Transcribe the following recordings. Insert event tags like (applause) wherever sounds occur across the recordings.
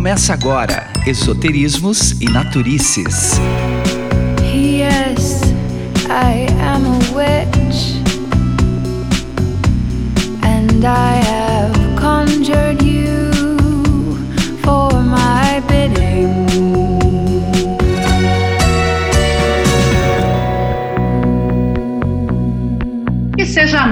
Começa agora Esoterismos e Naturices. Yes, I am a witch, and I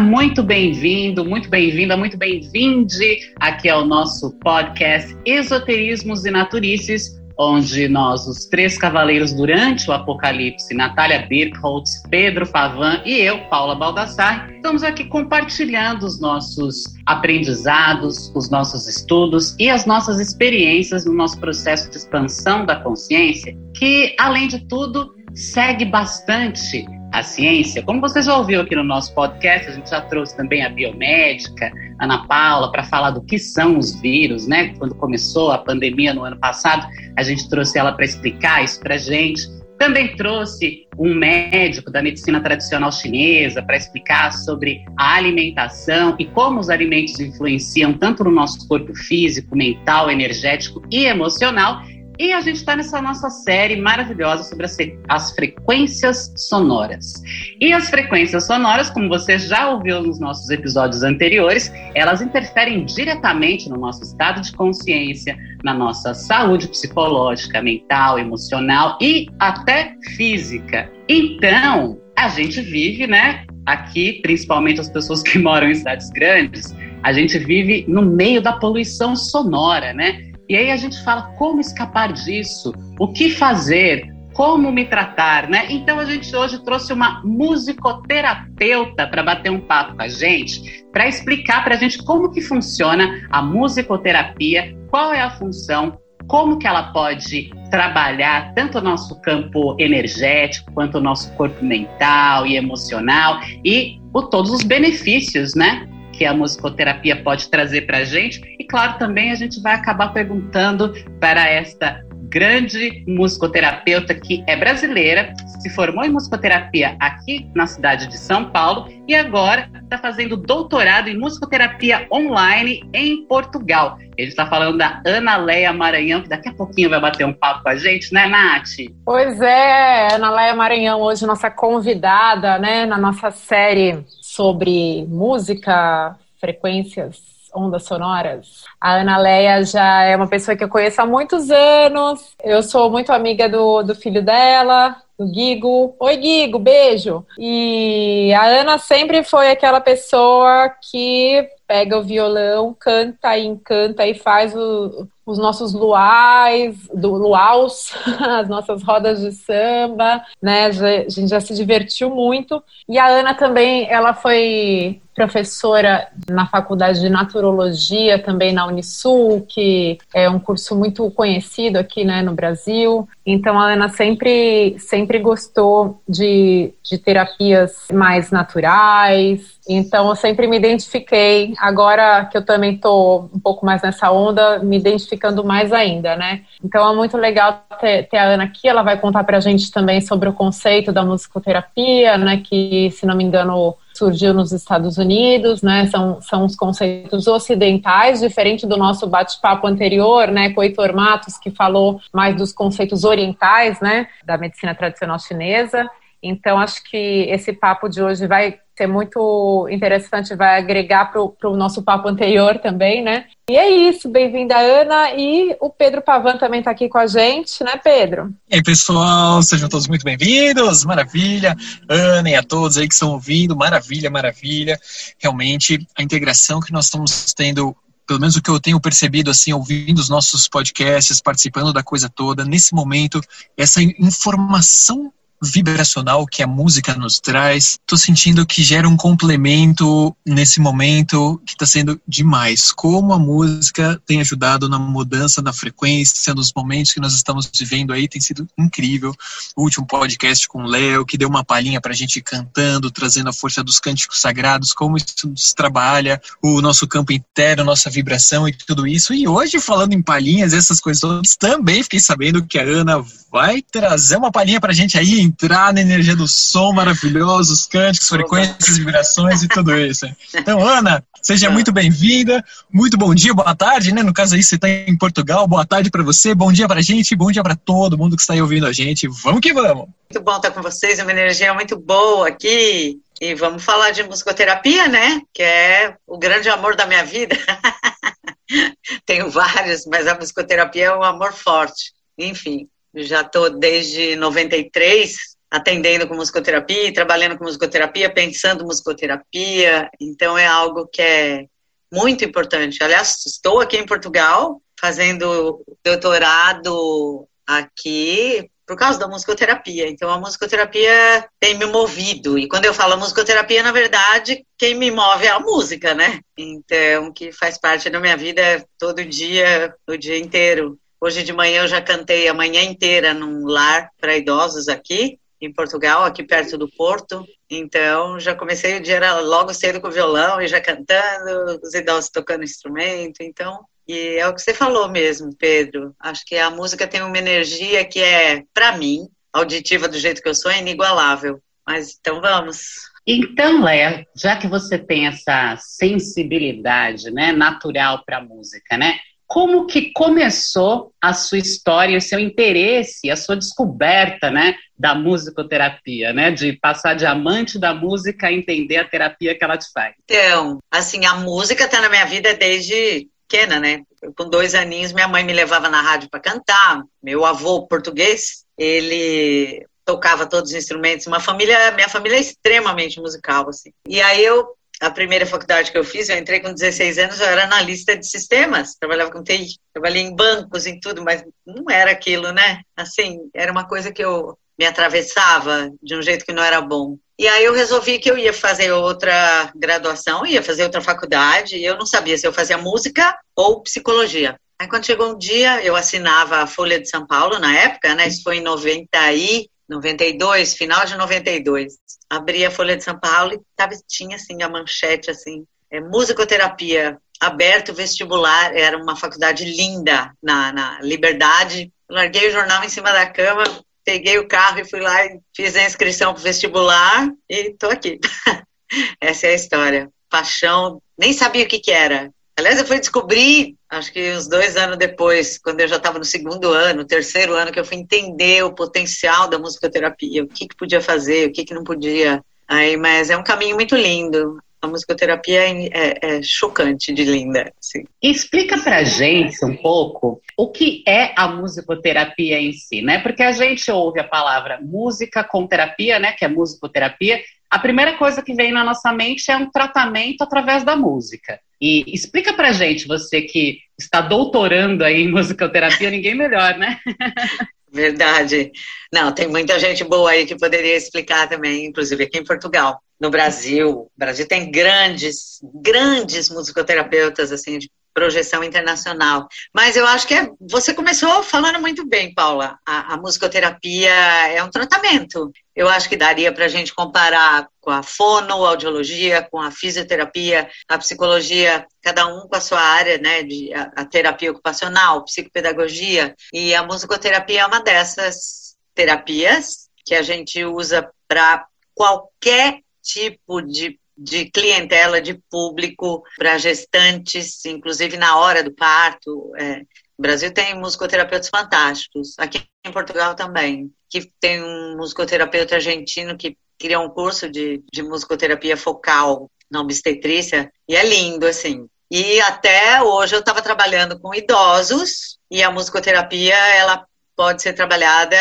muito bem-vindo, muito bem-vinda, muito bem-vinde aqui ao nosso podcast Esoterismos e Naturices, onde nós, os três cavaleiros durante o Apocalipse, Natália Birkholtz, Pedro Pavan e eu, Paula Baldassar, estamos aqui compartilhando os nossos aprendizados, os nossos estudos e as nossas experiências no nosso processo de expansão da consciência, que, além de tudo, segue bastante a ciência. Como você já ouviu aqui no nosso podcast, a gente já trouxe também a biomédica, Ana Paula, para falar do que são os vírus, né? Quando começou a pandemia no ano passado, a gente trouxe ela para explicar isso para gente. Também trouxe um médico da medicina tradicional chinesa para explicar sobre a alimentação e como os alimentos influenciam tanto no nosso corpo físico, mental, energético e emocional. E a gente está nessa nossa série maravilhosa sobre as, as, frequências sonoras. E as frequências sonoras, como você já ouviu nos nossos episódios anteriores, elas interferem diretamente no nosso estado de consciência, na nossa saúde psicológica, mental, emocional e até física. Então, a gente vive, né? Aqui, principalmente as pessoas que moram em cidades grandes, a gente vive no meio da poluição sonora, né? E aí a gente fala como escapar disso, o que fazer, como me tratar, né? Então a gente hoje trouxe uma musicoterapeuta para bater um papo com a gente, para explicar para a gente como que funciona a musicoterapia, qual é a função, como que ela pode trabalhar tanto o nosso campo energético quanto o nosso corpo mental e emocional e o, todos os benefícios, né? Que a musicoterapia pode trazer para a gente. E, claro, também a gente vai acabar perguntando para esta grande musicoterapeuta que é brasileira, se formou em musicoterapia aqui na cidade de São Paulo e agora está fazendo doutorado em musicoterapia online em Portugal. Ele está falando da Ana Leia Maranhão, que daqui a pouquinho vai bater um papo com a gente, né, Nath? Pois é, Ana Leia Maranhão, hoje nossa convidada, né, na nossa série sobre música, frequências, ondas sonoras. A Ana Leia já é uma pessoa que eu conheço há muitos anos. Eu sou muito amiga do, do filho dela, do Guigo. Oi, Guigo, beijo. E a Ana sempre foi aquela pessoa que pega o violão, canta e encanta e faz o, os nossos luais, do luaus, (laughs) as nossas rodas de samba, né? A gente já se divertiu muito. E a Ana também, ela foi professora na faculdade de naturologia também na Unisul, que é um curso muito conhecido aqui, né, no Brasil. Então a Ana sempre sempre gostou de, de terapias mais naturais. Então eu sempre me identifiquei. Agora que eu também estou um pouco mais nessa onda, me identifiquei ficando mais ainda, né? Então é muito legal ter, ter a Ana aqui, ela vai contar para a gente também sobre o conceito da musicoterapia, né? Que, se não me engano, surgiu nos Estados Unidos, né? São, são os conceitos ocidentais, diferente do nosso bate-papo anterior, né? Com Heitor Matos, que falou mais dos conceitos orientais, né? Da medicina tradicional chinesa. Então, acho que esse papo de hoje vai ser muito interessante, vai agregar para o nosso papo anterior também, né? E é isso, bem-vinda, Ana. E o Pedro Pavan também está aqui com a gente, né, Pedro? E aí, pessoal, sejam todos muito bem-vindos. Maravilha. Ana e a todos aí que estão ouvindo, maravilha, maravilha. Realmente, a integração que nós estamos tendo pelo menos o que eu tenho percebido, assim, ouvindo os nossos podcasts, participando da coisa toda, nesse momento, essa informação vibracional que a música nos traz. Tô sentindo que gera um complemento nesse momento que está sendo demais. Como a música tem ajudado na mudança da frequência, nos momentos que nós estamos vivendo aí, tem sido incrível. O último podcast com o Léo, que deu uma palhinha pra gente cantando, trazendo a força dos cânticos sagrados, como isso nos trabalha, o nosso campo interno, nossa vibração e tudo isso. E hoje, falando em palhinhas, essas coisas todas, também fiquei sabendo que a Ana vai trazer uma palhinha pra gente aí entrar na energia do som maravilhoso, os cânticos, frequências, vibrações e tudo isso. (laughs) Então, Ana, seja muito bem-vinda. Muito bom dia, boa tarde, né? No caso aí, você está em Portugal. Boa tarde para você, bom dia para a gente, bom dia para todo mundo que está aí ouvindo a gente. Vamos que vamos! Muito bom estar com vocês, uma energia muito boa aqui. E vamos falar de musicoterapia, né? Que é o grande amor da minha vida. (laughs) Tenho vários, mas a musicoterapia é um amor forte. Enfim, já estou desde 93 atendendo com musicoterapia, trabalhando com musicoterapia, pensando musicoterapia. Então é algo que é muito importante. Aliás, estou aqui em Portugal fazendo doutorado aqui por causa da musicoterapia. Então, a musicoterapia tem me movido. E quando eu falo musicoterapia, na verdade, quem me move é a música, né? Então, que faz parte da minha vida todo dia, o dia inteiro. Hoje de manhã eu já cantei a manhã inteira num lar para idosos aqui em Portugal, aqui perto do Porto. Então, já comecei o dia logo cedo com o violão e já cantando, os idosos tocando instrumento. Então, e é o que você falou mesmo, Pedro. Acho que a música tem uma energia que é, para mim, auditiva do jeito que eu sou, é inigualável. Mas então vamos. Então, Léa, já que você tem essa sensibilidade né, natural para música, né? Como que começou a sua história, o seu interesse, a sua descoberta, né, da musicoterapia, né, de passar de amante da música a entender a terapia que ela te faz? Então, assim, a música está na minha vida desde pequena, né? Eu, com dois aninhos, minha mãe me levava na rádio para cantar. Meu avô português, ele tocava todos os instrumentos. Uma família, minha família é extremamente musical, assim. E aí eu a primeira faculdade que eu fiz, eu entrei com 16 anos, eu era analista de sistemas, trabalhava com TI, trabalhei em bancos, em tudo, mas não era aquilo, né? Assim, era uma coisa que eu me atravessava de um jeito que não era bom. E aí eu resolvi que eu ia fazer outra graduação, ia fazer outra faculdade, e eu não sabia se eu fazia música ou psicologia. Aí quando chegou um dia, eu assinava a Folha de São Paulo na época, né? Isso foi em 90 e 92, final de 92. Abri a Folha de São Paulo e tava, tinha assim a manchete assim, é, musicoterapia aberto vestibular, era uma faculdade linda na, na Liberdade. Larguei o jornal em cima da cama, peguei o carro e fui lá e fiz a inscrição para vestibular e tô aqui. (laughs) Essa é a história. Paixão, nem sabia o que, que era. Aliás, eu fui descobrir, acho que uns dois anos depois, quando eu já estava no segundo ano, terceiro ano, que eu fui entender o potencial da musicoterapia, o que, que podia fazer, o que, que não podia. Aí, mas é um caminho muito lindo a musicoterapia é, é, é, chocante de linda. Assim. Explica pra gente um pouco o que é a musicoterapia em si, né? Porque a gente ouve a palavra música com terapia, né? Que é musicoterapia. A primeira coisa que vem na nossa mente é um tratamento através da música. E explica pra gente, você que está doutorando aí em musicoterapia, ninguém melhor, né? (laughs) Verdade. Não, tem muita gente boa aí que poderia explicar também, inclusive aqui em Portugal. No Brasil, o Brasil tem grandes, grandes musicoterapeutas, assim, de projeção internacional. Mas eu acho que é, você começou falando muito bem, Paula. A, a musicoterapia é um tratamento. Eu acho que daria para a gente comparar com a fonoaudiologia, com a fisioterapia, a psicologia, cada um com a sua área, né, de a, a terapia ocupacional, psicopedagogia, e a musicoterapia é uma dessas terapias que a gente usa para qualquer tipo de de clientela, de público para gestantes, inclusive na hora do parto. É. O Brasil tem musicoterapeutas fantásticos, aqui em Portugal também, que tem um musicoterapeuta argentino que criou um curso de, de musicoterapia focal na obstetrícia, e é lindo, assim. E até hoje eu estava trabalhando com idosos, e a musicoterapia, ela pode ser trabalhada.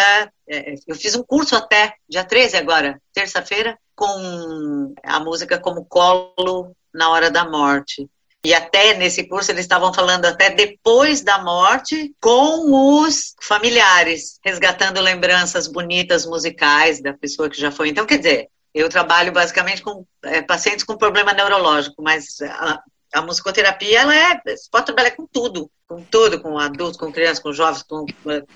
É, eu fiz um curso até, dia 13 agora, terça-feira, com a música como colo na hora da morte. E até nesse curso eles estavam falando até depois da morte com os familiares, resgatando lembranças bonitas musicais da pessoa que já foi. Então, quer dizer, eu trabalho basicamente com é, pacientes com problema neurológico, mas a, a musicoterapia, ela é, você pode trabalhar com tudo, com tudo, com adultos, com crianças, com jovens, com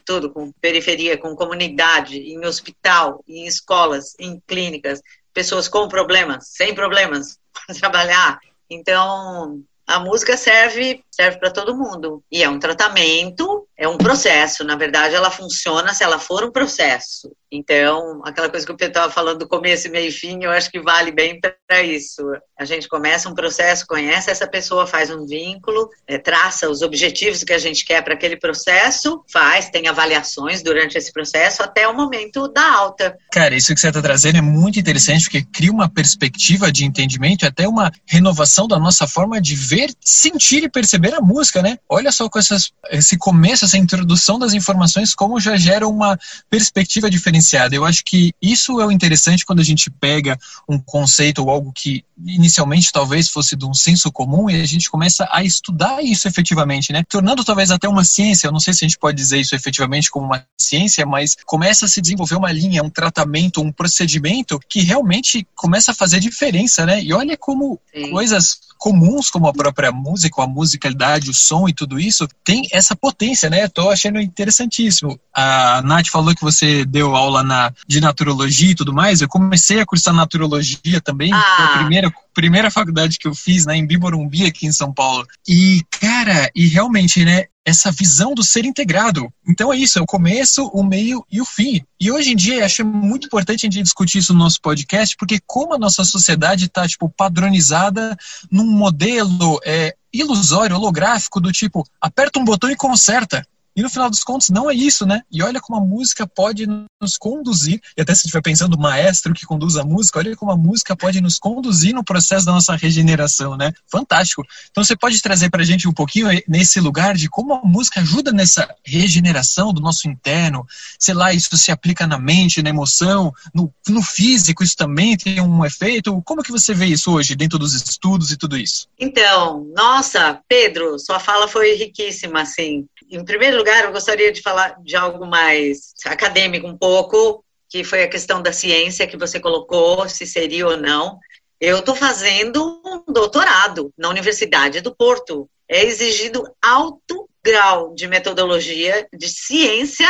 tudo, com periferia, com comunidade, em hospital, em escolas, em clínicas, pessoas com problemas, sem problemas, (laughs) trabalhar. Então, a música serve serve para todo mundo e é um tratamento, é um processo. Na verdade, ela funciona se ela for um processo. Então, aquela coisa que Pedro estava falando do começo, meio e fim, eu acho que vale bem para isso. A gente começa um processo, conhece essa pessoa, faz um vínculo, é, traça os objetivos que a gente quer para aquele processo, faz, tem avaliações durante esse processo até o momento da alta. Cara, isso que você está trazendo é muito interessante, porque cria uma perspectiva de entendimento e até uma renovação da nossa forma de ver, sentir e perceber a música, né? Olha só com essas, esse começo, essa introdução das informações, como já gera uma perspectiva diferenciada. Eu acho que isso é o interessante quando a gente pega um conceito ou algo que inicialmente talvez fosse de um senso comum e a gente começa a estudar isso efetivamente, né? Tornando talvez até uma ciência. Eu não sei se a gente pode dizer isso efetivamente como uma ciência, mas começa a se desenvolver uma linha, um tratamento, um procedimento que realmente começa a fazer diferença, né? E olha como Sim. coisas comuns, como a própria música, a musicalidade, o som e tudo isso, tem essa potência, né? Estou achando interessantíssimo. A Nath falou que você deu aula na, de naturologia e tudo mais. Eu comecei a cursar naturologia também, ah. foi a primeira primeira faculdade que eu fiz, né, em Bimorumbi, aqui em São Paulo. E, cara, e realmente, né, essa visão do ser integrado. Então é isso, é o começo, o meio e o fim. E hoje em dia acho muito importante a gente discutir isso no nosso podcast, porque como a nossa sociedade está tipo padronizada num modelo é, ilusório, holográfico do tipo aperta um botão e conserta. E no final dos contos, não é isso, né? E olha como a música pode nos conduzir, e até se estiver pensando o maestro que conduz a música, olha como a música pode nos conduzir no processo da nossa regeneração, né? Fantástico. Então você pode trazer pra gente um pouquinho nesse lugar de como a música ajuda nessa regeneração do nosso interno, sei lá, isso se aplica na mente, na emoção, no, no físico, isso também tem um efeito. Como que você vê isso hoje, dentro dos estudos e tudo isso? Então, nossa, Pedro, sua fala foi riquíssima, assim. Em primeiro lugar, eu gostaria de falar de algo mais acadêmico um pouco, que foi a questão da ciência que você colocou, se seria ou não. Eu estou fazendo um doutorado na Universidade do Porto. É exigido alto grau de metodologia de ciência,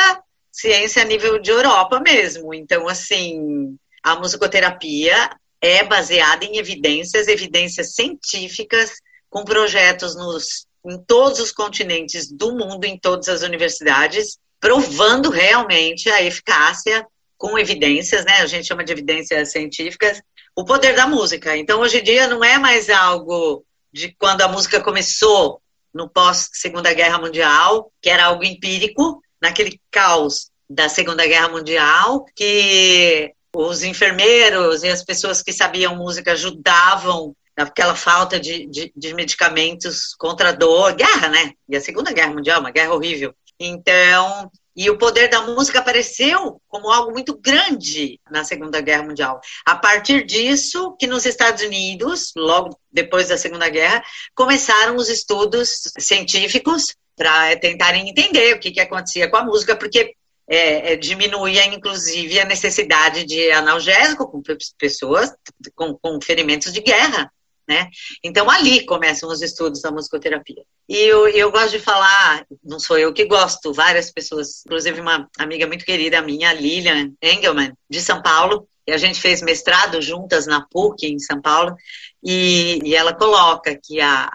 ciência a nível de Europa mesmo. Então, assim, a musicoterapia é baseada em evidências, evidências científicas, com projetos nos em todos os continentes do mundo, em todas as universidades, provando realmente a eficácia com evidências, né? A gente chama de evidências científicas, o poder da música. Então, hoje em dia, não é mais algo de quando a música começou no pós Segunda Guerra Mundial, que era algo empírico, naquele caos da Segunda Guerra Mundial, que os enfermeiros e as pessoas que sabiam música ajudavam aquela falta de, de, de, medicamentos contra a dor, guerra, né? E a Segunda Guerra Mundial, uma guerra horrível. Então, e o poder da música apareceu como algo muito grande na Segunda Guerra Mundial. A partir disso, que nos Estados Unidos, logo depois da Segunda Guerra, começaram os estudos científicos para tentarem entender o que, que acontecia com a música, porque é, é, diminuía, inclusive, a necessidade de analgésico com pessoas com, com ferimentos de guerra né? Então ali começam os estudos da musicoterapia. E eu, eu gosto de falar, não sou eu que gosto, várias pessoas, inclusive uma amiga muito querida minha, Lilian Engelman, de São Paulo, e a gente fez mestrado juntas na PUC, em São Paulo, e, e ela coloca que a,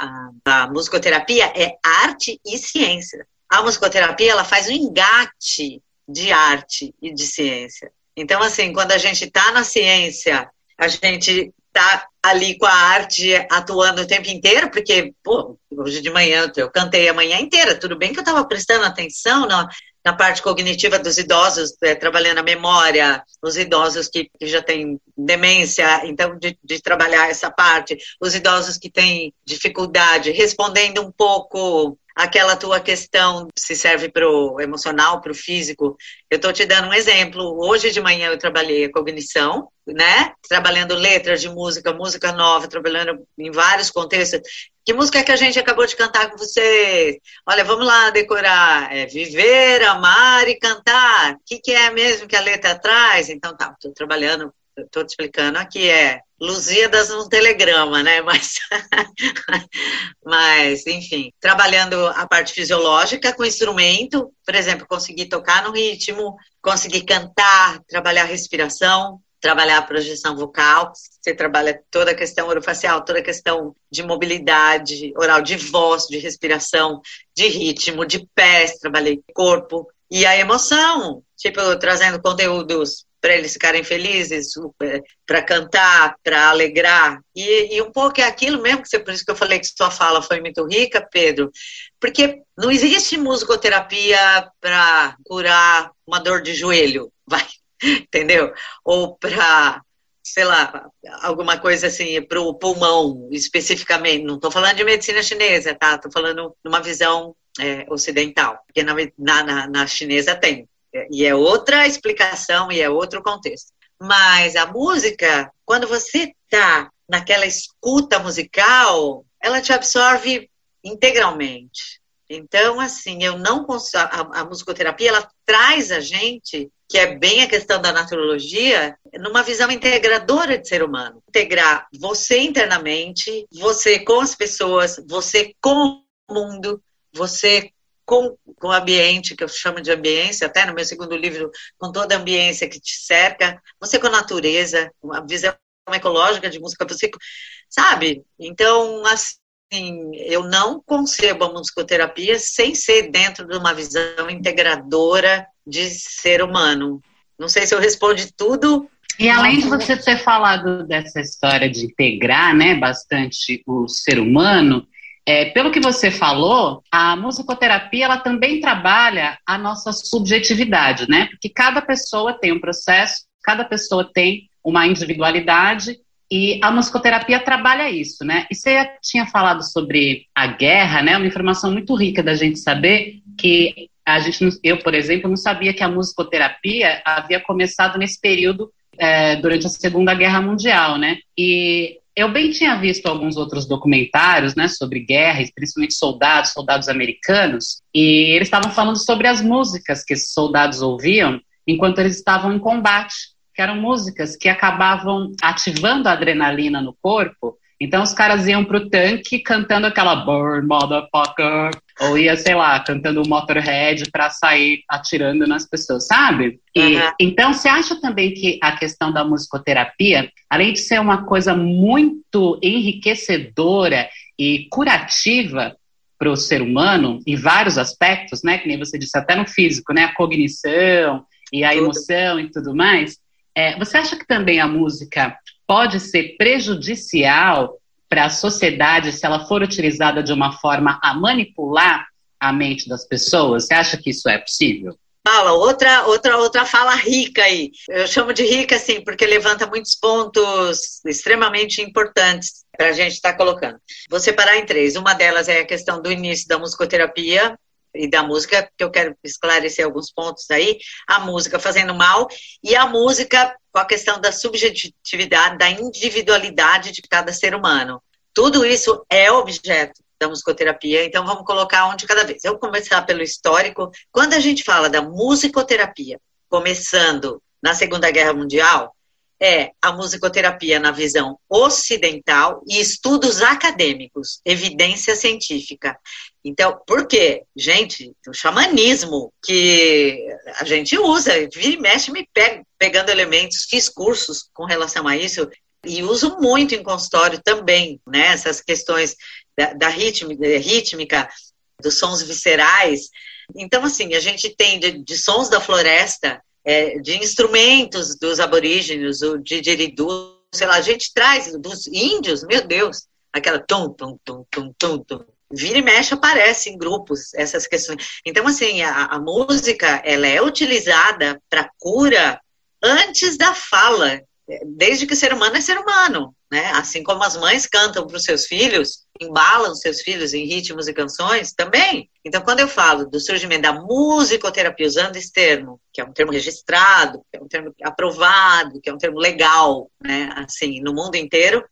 a, a musicoterapia é arte e ciência. A musicoterapia, ela faz um engate de arte e de ciência. Então, assim, quando a gente está na ciência, a gente está ali com a arte atuando o tempo inteiro, porque, pô, hoje de manhã eu cantei a manhã inteira, tudo bem que eu estava prestando atenção na, na parte cognitiva dos idosos, é, trabalhando a memória, os idosos que, que já têm demência, então, de, de, trabalhar essa parte, os idosos que têm dificuldade, respondendo um pouco aquela tua questão se serve para o emocional, para o físico. Eu estou te dando um exemplo. Hoje de manhã eu trabalhei a cognição, né? Trabalhando letras de música, música nova, trabalhando em vários contextos. Que música é que a gente acabou de cantar com vocês? Olha, vamos lá decorar. É viver, amar e cantar. O que, que é mesmo que a letra traz? Então tá, estou trabalhando estou te explicando. Aqui é Lusíadas no telegrama, né? (laughs) Mas, mas, enfim, trabalhando a parte fisiológica com instrumento, por exemplo, conseguir tocar no ritmo, conseguir cantar, trabalhar a respiração, trabalhar a projeção vocal, você trabalha toda a questão orofacial, toda a questão de mobilidade oral, de voz, de respiração, de ritmo, de pés, trabalhei corpo, e a emoção, tipo, trazendo conteúdos para eles ficarem felizes, para cantar, para alegrar. E, e, um pouco é aquilo mesmo, que você, por isso que eu falei que sua fala foi muito rica, Pedro, porque não existe musicoterapia para curar uma dor de joelho, (laughs) vai, entendeu? Ou para sei lá, alguma coisa assim, para o pulmão especificamente. Não estou falando de medicina chinesa, tá? Estou falando numa visão é, ocidental, porque na, na, na chinesa tem. E é outra explicação e é outro contexto. Mas a música, quando você está naquela escuta musical, ela te absorve integralmente. Então, assim, eu não consigo. A, a, musicoterapia, ela traz a gente, que é bem a questão da naturologia, numa visão integradora de ser humano. Integrar você internamente, você com as pessoas, você com o mundo, você com, com o ambiente, que eu chamo de ambiência, até no meu segundo livro, com toda a ambiência que te cerca, você com a natureza, uma visão ecológica de música, você, sabe? Então, assim, eu não concebo a musicoterapia sem ser dentro de uma visão integradora de ser humano. Não sei se eu respondi tudo. E além de você ter falado dessa história de integrar, né, bastante o ser humano, é, pelo que você falou, a musicoterapia ela também trabalha a nossa subjetividade, né? Porque cada pessoa tem um processo, cada pessoa tem uma individualidade e a musicoterapia trabalha isso, né? E você tinha falado sobre a guerra, né? Uma informação muito rica da gente saber que a gente, eu, por exemplo, não sabia que a musicoterapia havia começado nesse período é, durante a Segunda Guerra Mundial, né? E eu bem tinha visto alguns outros documentários, né, sobre guerras, principalmente soldados, soldados americanos, e eles estavam falando sobre as músicas que esses soldados ouviam enquanto eles estavam em combate, que eram músicas que acabavam ativando a adrenalina no corpo então os caras iam pro tanque cantando aquela Burn Motherfucker, ou ia, sei lá, cantando o Motorhead para sair atirando nas pessoas, sabe? E, uhum. Então você acha também que a questão da musicoterapia, além de ser uma coisa muito enriquecedora e curativa para o ser humano em vários aspectos, né? Que nem você disse, até no físico, né? A cognição e a emoção e tudo mais. É, você acha que também a música pode ser prejudicial para a sociedade se ela for utilizada de uma forma a manipular a mente das pessoas? Você acha que isso é possível? Paula, outra, outra, outra fala rica aí. Eu chamo de rica, assim, porque levanta muitos pontos extremamente importantes para a gente estar tá colocando. Vou separar em três. Uma delas é a questão do início da musicoterapia, e da música, que eu quero esclarecer alguns pontos aí, a música fazendo mal e a música com a questão da subjetividade, da individualidade de cada ser humano. Tudo isso é objeto da musicoterapia, então vamos colocar um de cada vez. Eu vou começar pelo histórico. Quando a gente fala da musicoterapia, começando na Segunda Guerra Mundial, é a musicoterapia na visão ocidental e estudos acadêmicos, evidência científica. Então, por quê? Gente, o xamanismo que a gente usa, vira e mexe, me pega, pegando elementos, fiz cursos com relação a isso e uso muito em consultório também, né? Essas questões da, da rítmica, dos sons viscerais. Então, assim, a gente tem de, de sons da floresta, é, de instrumentos dos aborígenes, o didgeridoo, sei lá, a gente traz dos índios, meu Deus, aquela tum, tum, tum, tum, tum, tum. Vira e mexe aparece em grupos essas questões. Então, assim, a, a música, ela é utilizada para cura antes da fala, desde que o ser humano é ser humano, né? Assim como as mães cantam para os seus filhos, embalam seus filhos em ritmos e canções, também. Então, quando eu falo do surgimento da musicoterapia, usando esse termo, que é um termo registrado, que é um termo aprovado, que é um termo legal, né? Assim, no mundo inteiro,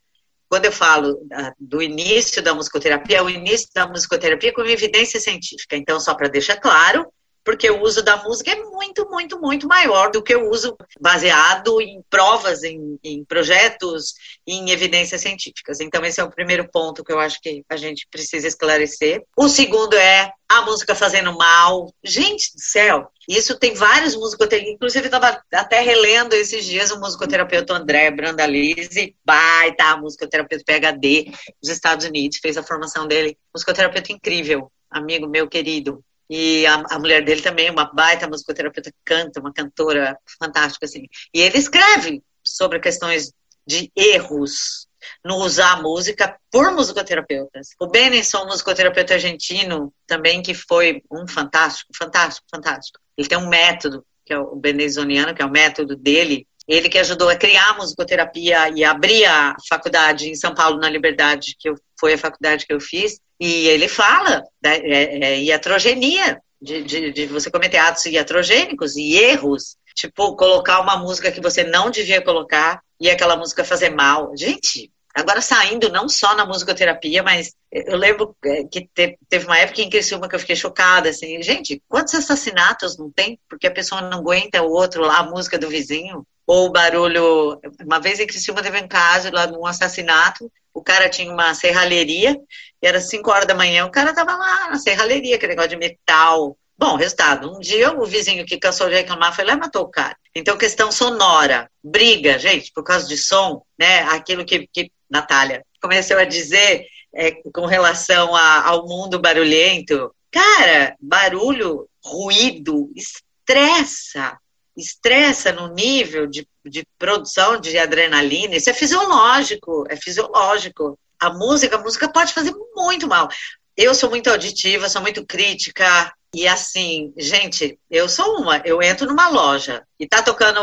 quando eu falo do início da musicoterapia, é o início da musicoterapia com evidência científica. Então, só para deixar claro, porque o uso da música é muito, muito, muito maior do que o uso baseado em provas, em, em, projetos, em evidências científicas. Então, esse é o primeiro ponto que eu acho que a gente precisa esclarecer. O segundo é a música fazendo mal. Gente do céu, isso tem vários musicoterapeutas, inclusive eu estava até relendo esses dias o musicoterapeuta André Brandalize, baita musicoterapeuta PHD dos Estados Unidos, fez a formação dele, musicoterapeuta incrível, amigo meu querido E a, a, mulher dele também, uma baita musicoterapeuta, canta, uma cantora fantástica, assim. E ele escreve sobre questões de erros no usar a música por musicoterapeutas. O Benenson, musicoterapeuta argentino, também que foi um fantástico, fantástico, fantástico. Ele tem um método, que é o benezoniano, que é o método dele, ele que ajudou a criar a musicoterapia e abrir a faculdade em São Paulo, na Liberdade, que eu, foi a faculdade que eu fiz, e ele fala da é, é, iatrogenia, de, de, de você cometer atos iatrogênicos e erros, tipo, colocar uma música que você não devia colocar e aquela música fazer mal. Gente, agora saindo não só na musicoterapia, mas eu lembro é, que teve uma época em Criciúma que eu fiquei chocada, assim, gente, quantos assassinatos não tem? Porque a pessoa não aguenta o outro lá, a música do vizinho, ou barulho, uma vez em Criciúma teve um caso lá de um assassinato, o cara tinha uma serralheria, e era 5 horas da manhã, o cara tava lá na serralheria, aquele negócio de metal, Bom, resultado, um dia o vizinho que cansou de reclamar foi lá e matou o cara. Então, questão sonora, briga, gente, por causa de som, né? Aquilo que, que Natália começou a dizer é, com relação a, ao mundo barulhento. Cara, barulho, ruído, estressa, estressa no nível de, de produção de adrenalina. Isso é fisiológico, é fisiológico. A música, a música pode fazer muito mal. Eu sou muito auditiva, sou muito crítica, e assim, gente, eu sou uma, eu entro numa loja e tá tocando,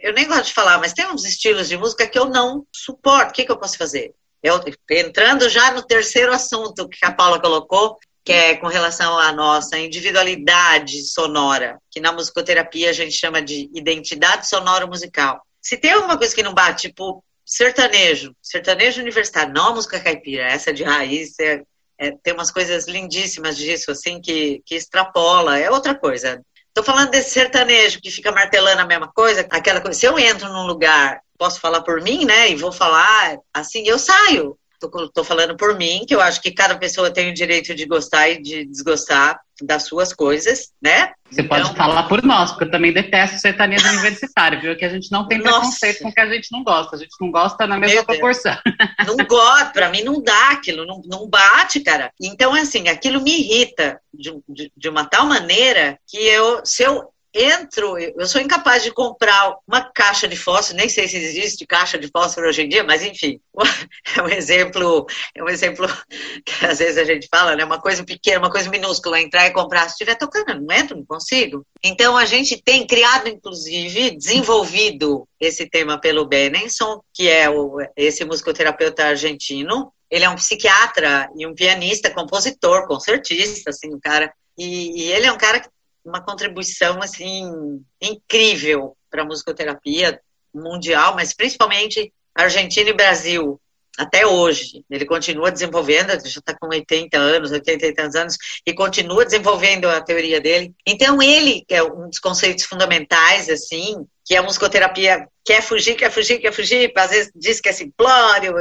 eu nem gosto de falar, mas tem uns estilos de música que eu não suporto. O que, que eu posso fazer? Eu, entrando já no terceiro assunto que a Paula colocou, que é com relação à nossa individualidade sonora, que na musicoterapia a gente chama de identidade sonora musical. Se tem alguma coisa que não bate, tipo sertanejo, sertanejo universitário, não a música caipira, essa de raiz, é é, tem umas coisas lindíssimas disso, assim, que, que extrapola, é outra coisa. Estou falando desse sertanejo que fica martelando a mesma coisa, aquela coisa. Se eu entro num lugar, posso falar por mim, né? E vou falar assim, eu saio. Estou falando por mim, que eu acho que cada pessoa tem o direito de gostar e de desgostar das suas coisas, né? Você então... pode falar por nós, porque eu também detesto sertanejo universitário, viu? Que a gente não tem Nossa. preconceito com o que a gente não gosta. A gente não gosta na mesma Meu proporção. Deus. (laughs) Não gosta, pra mim não dá aquilo, não, não bate, cara. Então, assim, aquilo me irrita de, de, de uma tal maneira que eu, se eu entro, eu sou incapaz de comprar uma caixa de fósforo, nem sei se existe caixa de fósforo hoje em dia, mas enfim, (laughs) é um exemplo, é um exemplo que às vezes a gente fala, né, uma coisa pequena, uma coisa minúscula, entrar e comprar, se estiver tocando, não entro, não consigo. Então a gente tem criado, inclusive, desenvolvido esse tema pelo Benenson, que é o, esse musicoterapeuta argentino, ele é um psiquiatra e um pianista, compositor, concertista, assim, um cara. E, e, ele é um cara que uma contribuição assim incrível para a musicoterapia mundial, mas principalmente Argentina e Brasil até hoje. Ele continua desenvolvendo, já está com 80 anos, 80 e tantos anos, e continua desenvolvendo a teoria dele. Então, ele é um dos conceitos fundamentais, assim, que a musicoterapia quer fugir, quer fugir, quer fugir, às vezes diz que é simplório,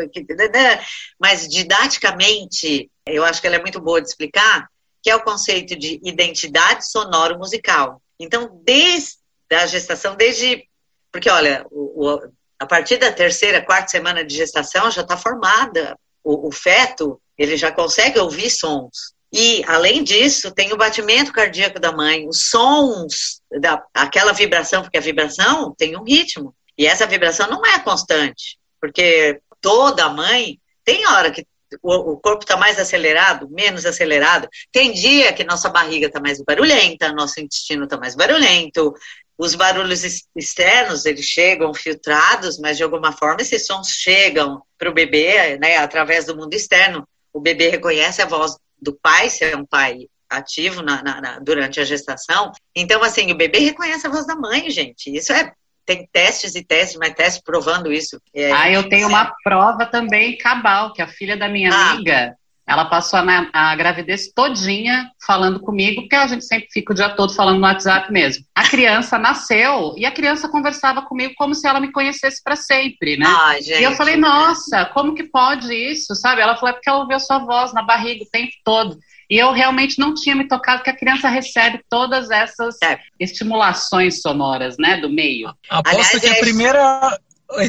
mas didaticamente, eu acho que ela é muito boa de explicar, que é o conceito de identidade sonoro musical. Então, desde a gestação, desde. Porque, olha, o, o, a partir da terceira, quarta semana de gestação já está formada. O, o feto, ele já consegue ouvir sons. E, além disso, tem o batimento cardíaco da mãe, os sons, da, aquela vibração, porque a vibração tem um ritmo. E essa vibração não é constante, porque toda mãe tem hora que o, corpo está mais acelerado, menos acelerado. Tem dia que nossa barriga está mais barulhenta, nosso intestino está mais barulhento. Os barulhos externos, eles chegam filtrados, mas de alguma forma esses sons chegam para o bebê, né, através do mundo externo. O bebê reconhece a voz do pai, se é um pai ativo na, na, na, durante a gestação. Então, assim, o bebê reconhece a voz da mãe, gente. Isso é tem testes e testes, mas testes provando isso. É, ah, eu tenho uma prova também cabal, que a filha da minha ah. amiga, ela passou a, a, gravidez todinha falando comigo, porque a gente sempre fica o dia todo falando no WhatsApp mesmo. A criança nasceu e a criança conversava comigo como se ela me conhecesse para sempre, né? Ah, gente, e eu falei, nossa, como que pode isso, sabe? Ela falou, é porque ela ouviu a sua voz na barriga o tempo todo. E eu realmente não tinha me tocado que a criança recebe todas essas é. estimulações sonoras, né, do meio. Aposto Aliás, que a é primeira.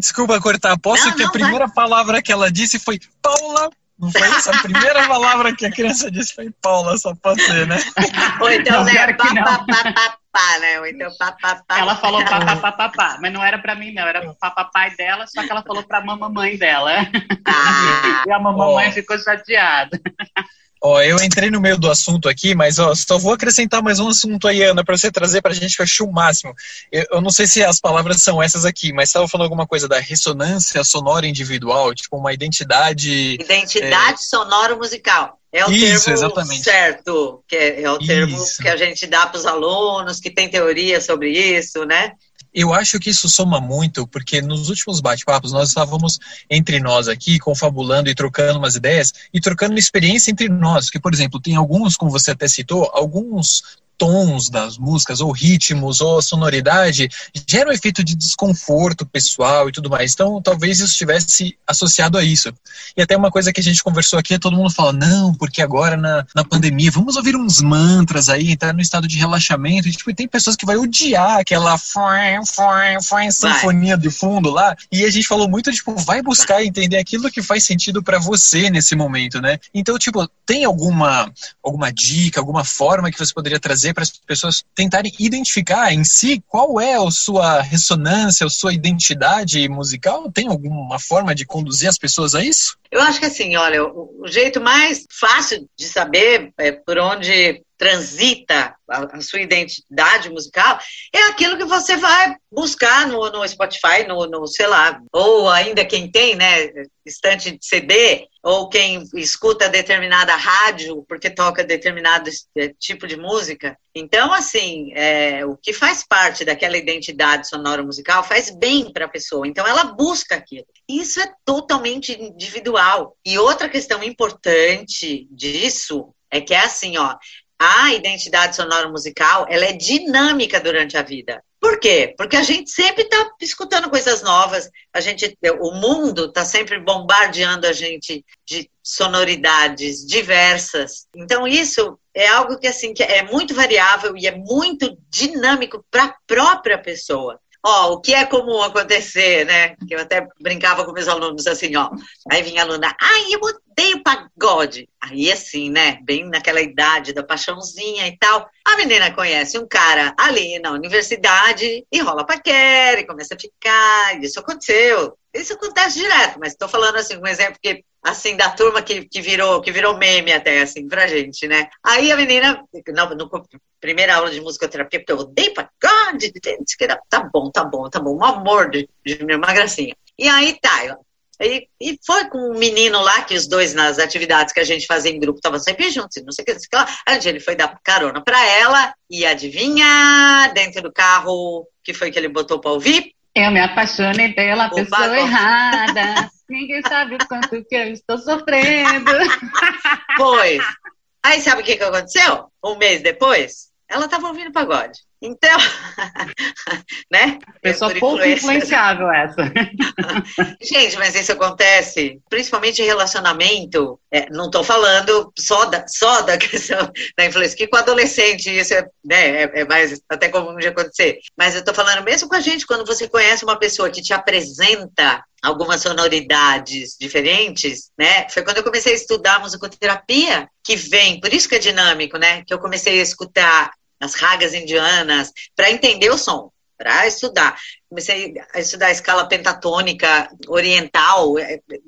Desculpa cortar, aposto não, que não, a primeira vai. palavra que ela disse foi Paula Não foi essa a primeira palavra que a criança disse foi Paula, só pode ser, né? Ou então, Não, né, pior que pá, não. pá, pá, pá, pá, né? Ou então, pá, pá, pá. Ela falou papapá, mas não era pra mim, não. Era pro papai dela, só que ela falou pra mamãe dela. Ah, (laughs) E a mamãe Ó. ficou chateada. Ó, eu entrei no meio do assunto aqui, mas ó, só vou acrescentar mais um assunto aí, Ana, para você trazer pra gente que eu achei o máximo. Eu, eu não sei se as palavras são essas aqui, mas estava falando alguma coisa da ressonância sonora individual, tipo uma identidade. identidade sonora musical. É o Isso, termo exatamente. certo, que é, é o termo Isso. que a gente dá para os alunos, que tem teoria sobre isso, né? Eu acho que isso soma muito, porque nos últimos bate-papos nós estávamos entre nós aqui, confabulando e trocando umas ideias e trocando experiência entre nós. Que, por exemplo, tem alguns, como você até citou, alguns tons das músicas, ou ritmos, ou a sonoridade, geram um efeito de desconforto pessoal e tudo mais. Então, talvez isso estivesse associado a isso. E até uma coisa que a gente conversou aqui, todo mundo fala, não, porque agora na, na pandemia, vamos ouvir uns mantras aí, entrar no estado de relaxamento. E, tipo, tem pessoas que vai odiar aquela sinfonia de fundo lá. E a gente falou muito, tipo, vai buscar entender aquilo que faz sentido para você nesse momento, né? Então, tipo, tem alguma, alguma dica, alguma forma que você poderia trazer para as pessoas tentarem identificar em si qual é a sua ressonância, a sua identidade musical? Tem alguma forma de conduzir as pessoas a isso? Eu acho que assim, olha, o jeito mais fácil de saber é, por onde transita a, a, sua identidade musical é aquilo que você vai buscar no, no Spotify, no, no, sei lá, ou ainda quem tem, né, estante de CD, ou quem escuta determinada rádio porque toca determinado tipo de música. Então, assim, é, o que faz parte daquela identidade sonora musical faz bem para a pessoa. Então, ela busca aquilo. Isso é totalmente individual. E outra questão importante disso é que é assim, ó, a identidade sonora musical, ela é dinâmica durante a vida. Por quê? Porque a gente sempre está escutando coisas novas, a gente, o mundo está sempre bombardeando a gente de sonoridades diversas. Então isso é algo que assim que é muito variável e é muito dinâmico para a própria pessoa. Ó, o que é comum acontecer, né? Que eu até brincava com meus alunos assim, ó. Aí vinha a aluna, ai, eu odeio pagode. Aí assim, né? Bem naquela idade da paixãozinha e tal. A menina conhece um cara ali na universidade e rola paquera e começa a ficar. Isso aconteceu. Isso acontece direto, mas estou falando assim, um exemplo que assim, da turma que, que, virou, que virou meme até, assim, pra gente, né? Aí a menina, no, primeira aula de musicoterapia, porque eu odeio pagode, tá bom, tá bom, tá bom, um amor de, de uma gracinha. E aí tá, e, e, foi com um menino lá, que os dois nas atividades que a gente fazia em grupo estavam sempre juntos, não sei o que, não sei o que lá. A gente, ele foi dar carona pra ela, e adivinha, dentro do carro, que foi que ele botou pra ouvir? Eu me apaixonei pela Opa, pessoa errada. (laughs) Ninguém sabe o quanto que eu estou sofrendo. Pois. Aí sabe o que, que aconteceu? Um mês depois, ela estava ouvindo pagode. Então, (laughs) né? Pessoa pouco influenciável essa. (laughs) Gente, mas isso acontece, principalmente em relacionamento. É, não estou falando só da, só da (laughs) questão da influência, que com adolescente isso é, né, é, é mais até comum de acontecer. Mas eu estou falando mesmo com a gente, quando você conhece uma pessoa que te apresenta algumas sonoridades diferentes, né? Foi quando eu comecei a estudar musicoterapia que vem, por isso que é dinâmico, né? Que eu comecei a escutar as ragas indianas para entender o som, para estudar. Comecei a estudar a escala pentatônica oriental.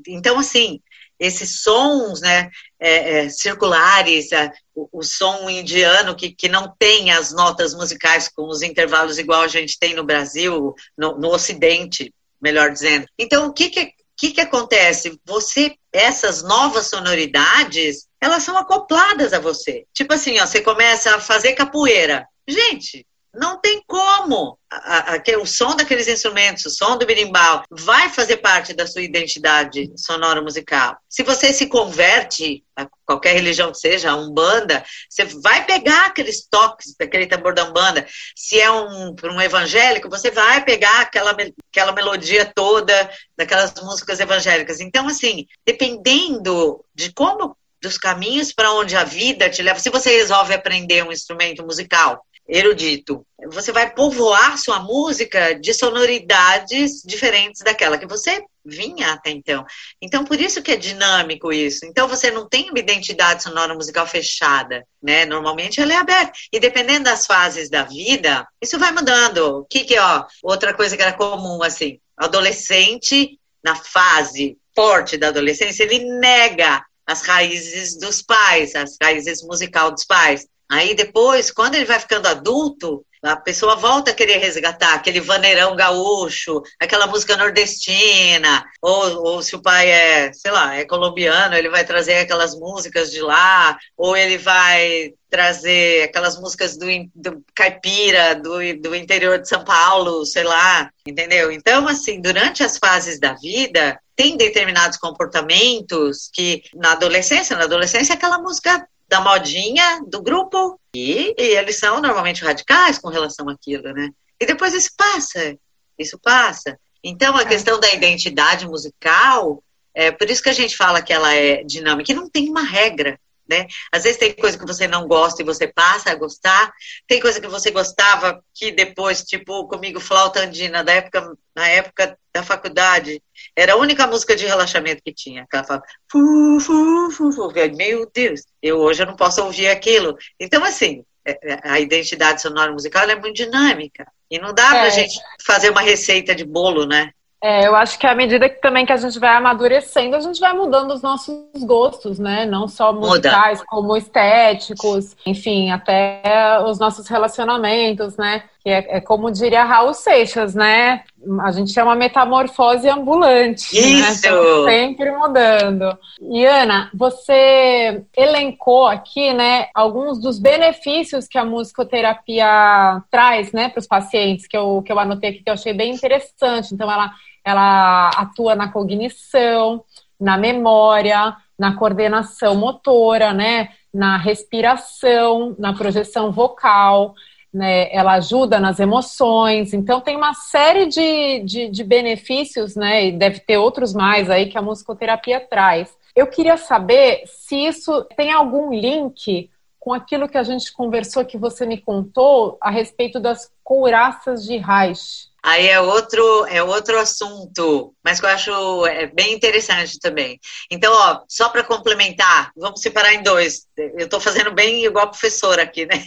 Então, assim, esses sons, né? É, é, circulares, é, o, o, som indiano que, que não tem as notas musicais com os intervalos igual a gente tem no Brasil, no, no Ocidente, melhor dizendo. Então, o que que, que que acontece? Você, essas novas sonoridades, elas são acopladas a você. Tipo assim, ó, você começa a fazer capoeira. Gente, não tem como. A, a, o som daqueles instrumentos, o som do berimbau, vai fazer parte da sua identidade sonora musical. Se você se converte a qualquer religião que seja, a umbanda, você vai pegar aqueles toques daquele tambor da umbanda. Se é um, um evangélico, você vai pegar aquela, aquela melodia toda daquelas músicas evangélicas. Então, assim, dependendo de como dos caminhos para onde a vida te leva. Se você resolve aprender um instrumento musical, erudito. Você vai povoar sua música de sonoridades diferentes daquela que você vinha até então. Então, por isso que é dinâmico isso. Então, você não tem uma identidade sonora musical fechada, né? Normalmente ela é aberta. E dependendo das fases da vida, isso vai mudando. O que que, ó, outra coisa que era comum, assim, adolescente, na fase forte da adolescência, ele nega as raízes dos pais, as raízes musical dos pais. Aí depois, quando ele vai ficando adulto, a pessoa volta a querer resgatar aquele vaneirão gaúcho, aquela música nordestina, ou, ou se o pai é, sei lá, é colombiano, ele vai trazer aquelas músicas de lá, ou ele vai trazer aquelas músicas do, do caipira, do, do interior de São Paulo, sei lá, entendeu? Então, assim, durante as fases da vida, tem determinados comportamentos que na adolescência, na adolescência aquela música da modinha do grupo e, e, eles são normalmente radicais com relação àquilo, né? E depois isso passa, isso passa. Então a é. questão da identidade musical, é por isso que a gente fala que ela é dinâmica, e não tem uma regra né? Às vezes tem coisa que você não gosta e você passa a gostar, tem coisa que você gostava que depois, tipo, comigo, flauta andina, da época, na época da faculdade, era a única música de relaxamento que tinha, ela falava, fu, fu, fu, fu. meu Deus, eu hoje eu não posso ouvir aquilo. Então, assim, é, é, a identidade sonora musical é muito dinâmica, e não dá é. pra gente fazer uma receita de bolo, né? É, eu acho que à medida que também que a gente vai amadurecendo, a gente vai mudando os nossos gostos, né? Não só musicais, Muda. como estéticos, enfim, até os nossos relacionamentos, né? Que é, é, como diria Raul Seixas, né? A gente é uma metamorfose ambulante. Né? Isso! Né? Sempre mudando. E Ana, você elencou aqui, né, alguns dos benefícios que a musicoterapia traz, né, para os pacientes, que eu, que eu anotei aqui, que eu achei bem interessante. Então, ela ela atua na cognição, na memória, na coordenação motora, né, na respiração, na projeção vocal, né, ela ajuda nas emoções, então tem uma série de, de, de, benefícios, né, e deve ter outros mais aí que a musicoterapia traz. Eu queria saber se isso tem algum link com aquilo que a gente conversou, que você me contou a respeito das couraças de Reich. Aí é outro, é outro assunto, mas que eu acho é bem interessante também. Então, ó, só para complementar, vamos separar em dois. Eu estou fazendo bem igual a professora aqui, né?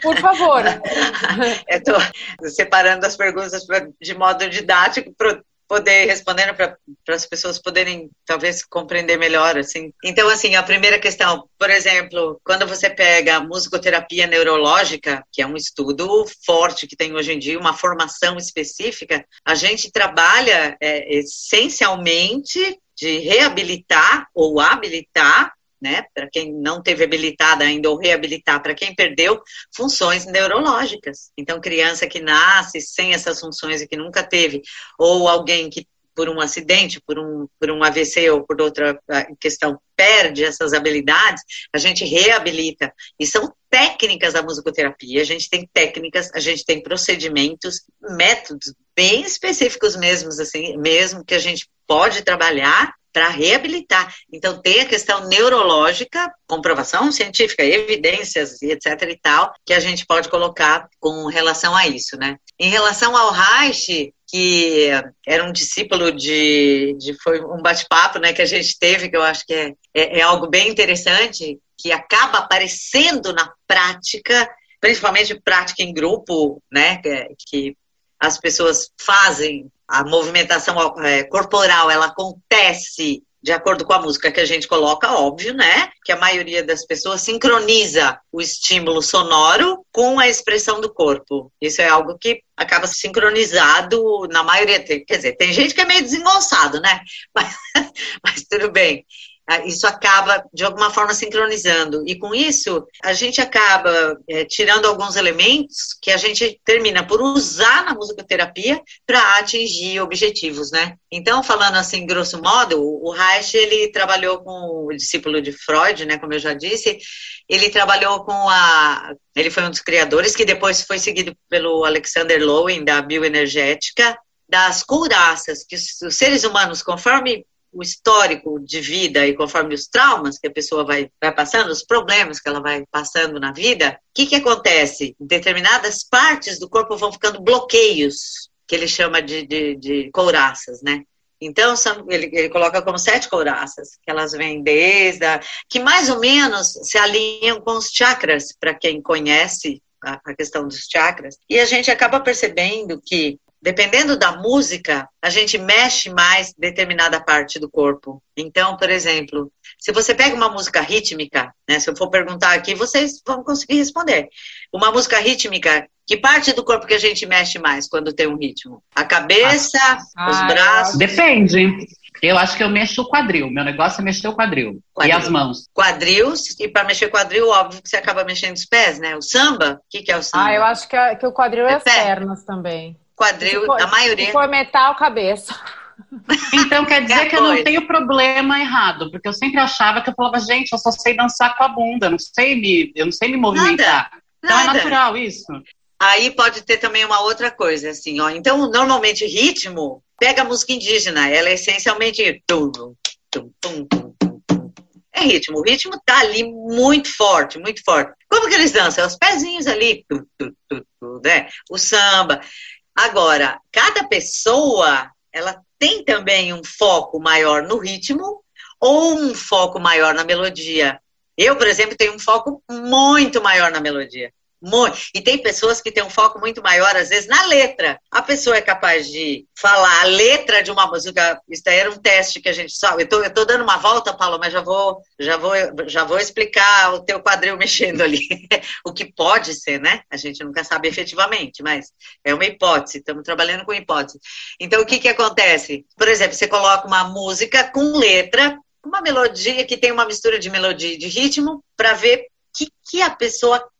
Por favor. (laughs) Estou separando as perguntas de modo didático poder respondendo para as pessoas poderem talvez compreender melhor assim. Então assim, a primeira questão, por exemplo, quando você pega a musicoterapia neurológica, que é um estudo forte que tem hoje em dia uma formação específica, a gente trabalha é, essencialmente de reabilitar ou habilitar né, para quem não teve habilitada ainda ou reabilitar para quem perdeu funções neurológicas. Então, criança que nasce sem essas funções e que nunca teve, ou alguém que por um acidente, por um, por um AVC ou por outra ah, questão, perde essas habilidades, a gente reabilita. E são técnicas da musicoterapia, a gente tem técnicas, a gente tem procedimentos, métodos bem específicos mesmos, assim, mesmo que a gente pode trabalhar para reabilitar. Então, tem a questão neurológica, comprovação científica, evidências e etc e tal, que a gente pode colocar com relação a isso, né? Em relação ao Reich, que era um discípulo de, de foi um bate-papo, né, que a gente teve, que eu acho que é, é, é algo bem interessante, que acaba aparecendo na prática, principalmente prática em grupo, né, que, que as pessoas fazem a movimentação é, corporal, ela acontece de acordo com a música que a gente coloca, óbvio, né? Que a maioria das pessoas sincroniza o estímulo sonoro com a expressão do corpo. Isso é algo que acaba sincronizado na maioria. Quer dizer, tem gente que é meio desengonçado, né? (laughs) Mas, mas tudo bem. Ah, isso acaba de alguma forma sincronizando. E com isso, a gente acaba é, tirando alguns elementos que a gente termina por usar na musicoterapia para atingir objetivos, né? Então, falando assim, grosso modo, o Reich, ele trabalhou com o discípulo de Freud, né, como eu já disse, ele trabalhou com a... Ele foi um dos criadores, que depois foi seguido pelo Alexander Lowen, da bioenergética, das couraças, que os seres humanos, conforme o histórico de vida e conforme os traumas que a pessoa vai, vai passando, os problemas que ela vai passando na vida, o que, que acontece? Determinadas partes do corpo vão ficando bloqueios, que ele chama de, de, de couraças, né? Então, são, ele, ele, coloca como sete couraças, que elas vêm desde a, que mais ou menos se alinham com os chakras, para quem conhece a, a, questão dos chakras. E a gente acaba percebendo que dependendo da música, a gente mexe mais determinada parte do corpo. Então, por exemplo, se você pega uma música rítmica, né, se eu for perguntar aqui, vocês vão conseguir responder. Uma música rítmica, que parte do corpo que a gente mexe mais quando tem um ritmo? A cabeça, ah, os braços? Depende. Eu acho que eu mexo o quadril. Meu negócio é mexer o quadril. quadril. E as mãos. Quadril, e para mexer o quadril, óbvio que você acaba mexendo os pés, né? O samba, o que, que é o samba? Ah, eu acho que, é, que o quadril é, é as pernas também quadril, for, a maioria. Se for metal, cabeça. Então quer dizer que eu não tenho problema errado, porque eu sempre achava que eu falava, gente, eu só sei dançar com a bunda, não sei me, eu não sei me movimentar. Nada, então é nada. é natural isso. Aí pode ter também uma outra coisa, assim, ó. Então, normalmente, ritmo, pega a música indígena, ela é essencialmente é ritmo. O ritmo tá ali muito forte, muito forte. Como que eles dançam? Os pezinhos ali, tu, tu, tu, tu, né? O samba. Agora, cada pessoa, ela tem também um foco maior no ritmo ou um foco maior na melodia. Eu, por exemplo, tenho um foco muito maior na melodia. Muito. E tem pessoas que têm um foco muito maior, às vezes, na letra. A pessoa é capaz de falar a letra de uma música. Isso daí era um teste que a gente só. Eu tô, eu tô dando uma volta, Paulo, mas já vou, já vou, já vou explicar o teu quadril (laughs) mexendo ali. o que pode ser, né? A gente nunca sabe efetivamente, mas é uma hipótese. Estamos trabalhando com hipótese. Então, o que que acontece? Por exemplo, você coloca uma música com letra, uma melodia que tem uma mistura de melodia e de ritmo, para ver o que, que a pessoa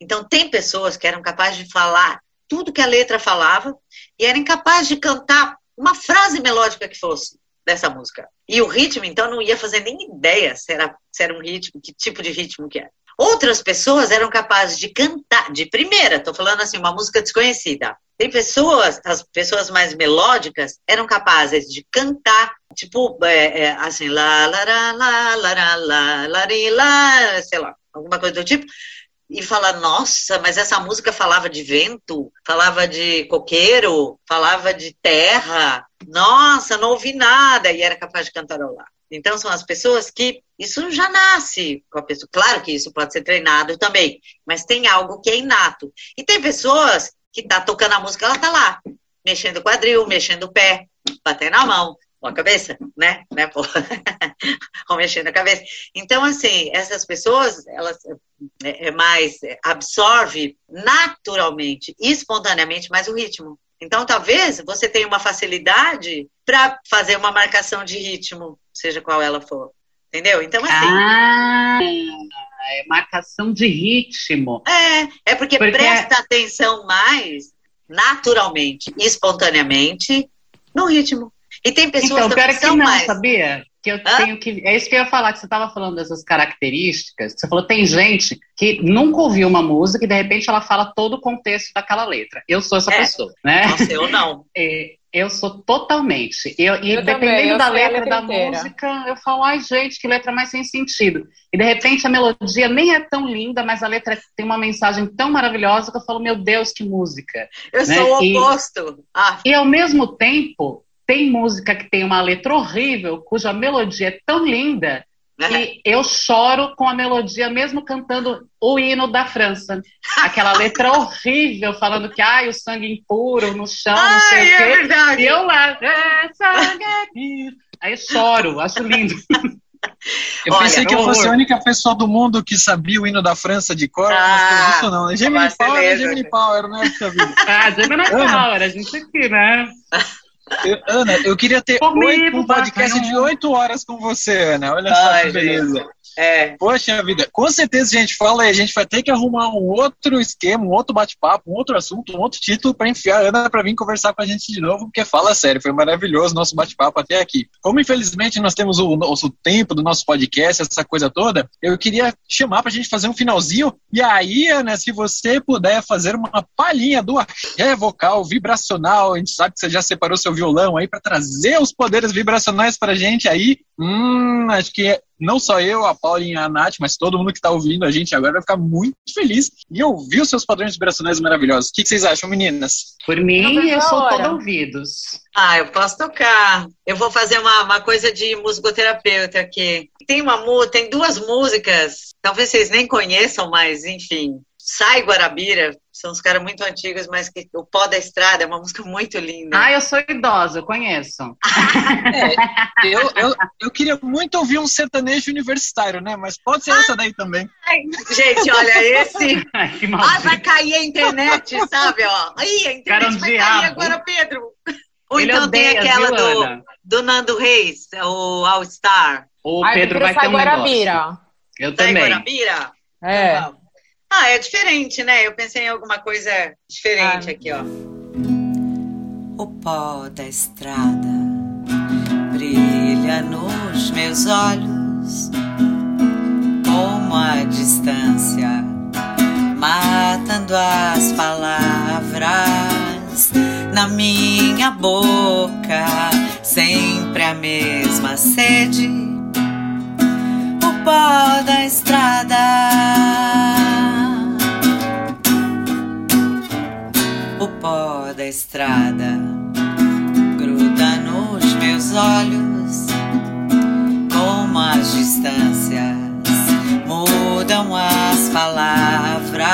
Então, tem pessoas que eram capazes de falar tudo que a letra falava e eram incapazes de cantar uma frase melódica que fosse dessa música. E o ritmo, então, não ia fazer nem ideia se era, se era um ritmo, que tipo de ritmo que era. Outras pessoas eram capazes de cantar, de primeira, estou falando assim, uma música desconhecida. Tem pessoas, as pessoas mais melódicas eram capazes de cantar, tipo, é, é, assim, lá, lá, lá, lá, lá, lá, lá, lá, lá, sei lá, alguma coisa do tipo, e falar, nossa, mas essa música falava de vento, falava de coqueiro, falava de terra, nossa, não ouvi nada, e era capaz de cantarolar. Então, são as pessoas que isso já nasce com a pessoa. Claro que isso pode ser treinado também, mas tem algo que é inato. E tem pessoas que tá tocando a música, ela tá lá, mexendo o quadril, mexendo o pé, batendo a mão com a cabeça, né? né? (laughs) Ou mexendo a cabeça. Então, assim, essas pessoas, elas é, é mais é, absorve naturalmente, espontaneamente mais o ritmo. Então, talvez você tenha uma facilidade para fazer uma marcação de ritmo, seja qual ela for. Entendeu? Então, assim. Ah, é marcação de ritmo. É, é porque, porque... presta atenção mais naturalmente, espontaneamente, no ritmo. E tem pessoas então, que, que não, mais. sabia? Que eu Hã? tenho que. É isso que eu ia falar, que você estava falando dessas características. Você falou, tem gente que nunca ouviu uma música e de repente ela fala todo o contexto daquela letra. Eu sou essa é. pessoa, né? Nossa, eu não. (laughs) É, eu sou totalmente. Eu, e eu dependendo eu da letra, letra da música, eu falo, ai, gente, que letra mais sem sentido. E de repente a melodia nem é tão linda, mas a letra tem uma mensagem tão maravilhosa que eu falo, meu Deus, que música. Eu né? sou o oposto. E, ah. e ao mesmo tempo, tem música que tem uma letra horrível, cuja melodia é tão linda que eu choro com a melodia, mesmo cantando o hino da França. Aquela letra horrível, falando que ai, o sangue impuro no chão, não ai, sei o quê. É verdade. E eu lá, é, sangue é Aí eu choro, acho lindo. (laughs) Eu Olha, pensei que eu fosse a única pessoa do mundo que sabia o hino da França de cor, ah, mas isso não. Né? Gemini Power é Gemini Power, né? Ah, Gemini Power, a gente aqui, né? (laughs) Eu, Ana, eu queria ter um podcast de oito horas com você, Ana. Olha Ai, só que beleza. É. Poxa vida, com certeza a gente fala e a gente vai ter que arrumar um outro esquema, um outro bate-papo, um outro assunto, um outro título para enfiar a Ana para vir conversar com a gente de novo, porque fala sério, foi maravilhoso o nosso bate-papo até aqui. Como infelizmente nós temos o nosso tempo do nosso podcast, essa coisa toda, eu queria chamar para a gente fazer um finalzinho. E aí, Ana, se você puder fazer uma palhinha do axé vocal vibracional, a gente sabe que você já separou seu violão aí para trazer os poderes vibracionais para a gente aí. Hum, acho que não só eu, a Paulinha, a Nath, mas todo mundo que está ouvindo a gente agora vai ficar muito feliz em ouvir os seus padrões vibracionais maravilhosos. O que, que vocês acham, meninas? Por mim, eu sou todo ouvidos. Ah, eu posso tocar. Eu vou fazer uma, uma coisa de musicoterapeuta aqui. Tem uma tem duas músicas, talvez vocês nem conheçam, mas enfim. Sai Guarabira, são uns caras muito antigos, mas que o Pó da Estrada é uma música muito linda. Ah, eu sou idosa, eu conheço. (laughs) Eu, eu, eu queria muito ouvir um sertanejo universitário, né? Mas pode ser essa daí também. Gente, olha, esse. (laughs) Ai, Ah, vai cair a internet, sabe? Ó. Aí, a internet Cara, um vai diabo. cair agora, Pedro. Ou Ele então tem odeia, aquela viu, do, Ana? do Nando Reis, o All Star. O Pedro vai ter Sai um negócio. Guarabira. Eu Sai também. Guarabira? É. Vamos. Ah, é diferente, né? Eu pensei em alguma coisa diferente Ah. aqui, ó. O pó da estrada brilha nos meus olhos, como a distância, matando as palavras na minha boca, sempre a mesma sede. O pó da estrada. Estrada gruda nos meus olhos, como as distâncias mudam as palavras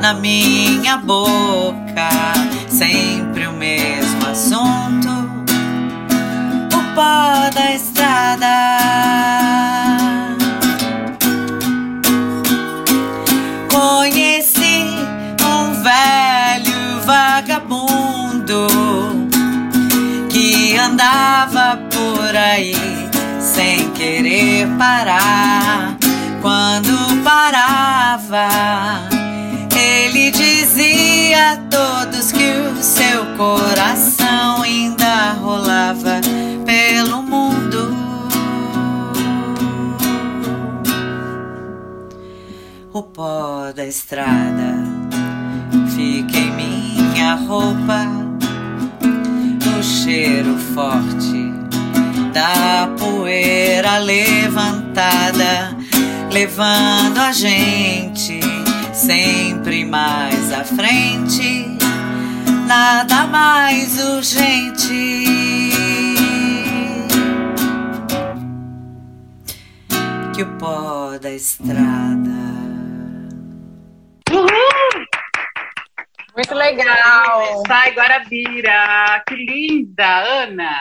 na minha boca, sempre o mesmo assunto. O pó da estrada. Andava por aí sem querer parar. Quando parava, ele dizia a todos que o seu coração ainda rolava pelo mundo. O pó da estrada fica em minha roupa, cheiro forte da poeira levantada, levando a gente sempre mais à frente, nada mais urgente. Que o pó da estrada. Muito legal. Sai Guarabira. Que linda, Ana.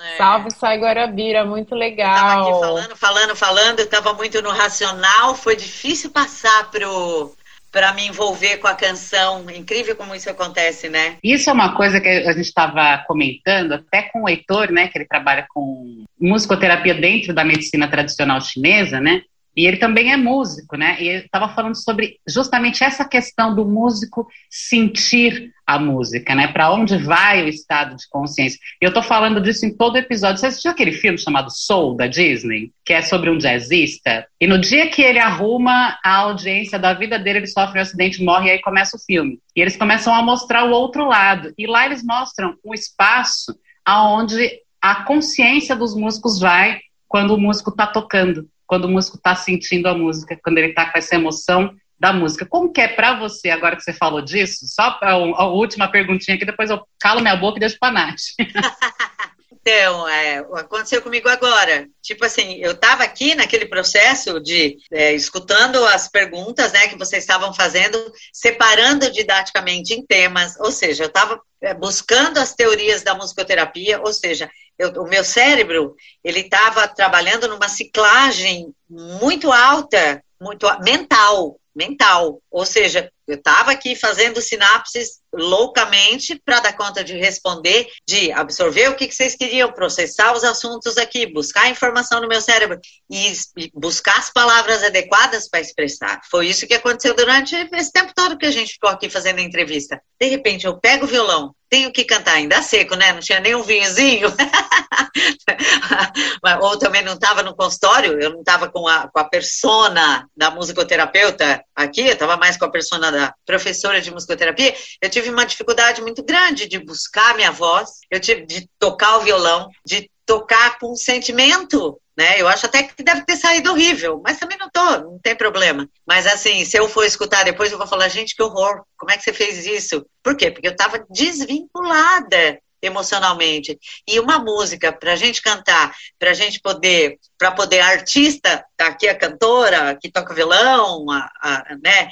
É. Salve Sai Guarabira, muito Tava aqui legal. falando, falando, falando, eu tava muito no racional, foi difícil passar pro para me envolver com a canção. Incrível como isso acontece, né? Isso é uma coisa que a gente estava comentando até com o Heitor, né, que ele trabalha com musicoterapia dentro da medicina tradicional chinesa, né? E ele também é músico, né? E ele estava falando sobre justamente essa questão do músico sentir a música, né? Para onde vai o estado de consciência. Eu estou falando disso em todo episódio. Você assistiu aquele filme chamado Soul, da Disney? Que é sobre um jazzista? E no dia que ele arruma a audiência da vida dele, ele sofre um acidente, morre e aí começa o filme. E eles começam a mostrar o outro lado. E lá eles mostram um espaço aonde a consciência dos músicos vai quando o músico está tocando, quando o músico está sentindo a música, quando ele está com essa emoção da música. Como que é para você, agora que você falou disso? Só a, a última perguntinha aqui, depois eu calo minha boca e deixo para Nath. (laughs) Então, é, aconteceu comigo agora. Tipo assim, eu estava aqui naquele processo de é, escutando as perguntas, né, que vocês estavam fazendo, separando didaticamente em temas. Ou seja, eu estava é, buscando as teorias da musicoterapia. Ou seja, eu, o meu cérebro ele estava trabalhando numa ciclagem muito alta, muito mental. mental. Ou seja, eu estava aqui fazendo sinapses loucamente para dar conta de responder, de absorver o que, que, vocês queriam, processar os assuntos aqui, buscar informação no meu cérebro e, e buscar as palavras adequadas para expressar. Foi isso que aconteceu durante esse tempo todo que a gente ficou aqui fazendo a entrevista. De repente, eu pego o violão, tenho que cantar ainda seco, né? Não tinha nem um vinhozinho. (laughs) Ou também não estava no consultório, eu não estava com a, com a persona da musicoterapeuta aqui, eu estava mais com a persona da professora de musicoterapia. Eu tive uma dificuldade muito grande de buscar minha voz, eu tive de tocar o violão, de tocar com sentimento, né? Eu acho até que deve ter saído horrível, mas também não tô, não tem problema. Mas assim, se eu for escutar depois, eu vou falar, gente, que horror, como é que você fez isso? Por quê? Porque eu estava desvinculada emocionalmente. E uma música para a gente cantar, para a gente poder, para poder a artista, aqui a cantora que toca violão, a, a né,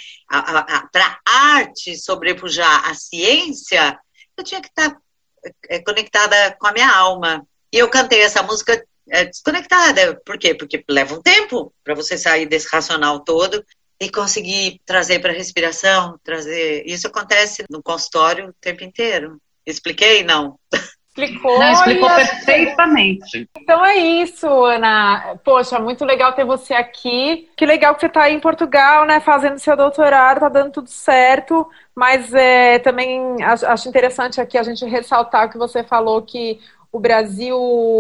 para arte sobrepujar a ciência, eu tinha que estar tá, é, conectada com a minha alma. E eu cantei essa música é, desconectada. Por quê? Porque leva um tempo para você sair desse racional todo e conseguir trazer para a respiração, trazer. Isso acontece no consultório o tempo inteiro. Expliquei? Não. Explicou. Não, explicou perfeitamente. Então é isso, Ana. Poxa, muito legal ter você aqui. Que legal que você está aí em Portugal, né? Fazendo seu doutorado, tá dando tudo certo. Mas é, também acho interessante aqui a gente ressaltar o que você falou que o Brasil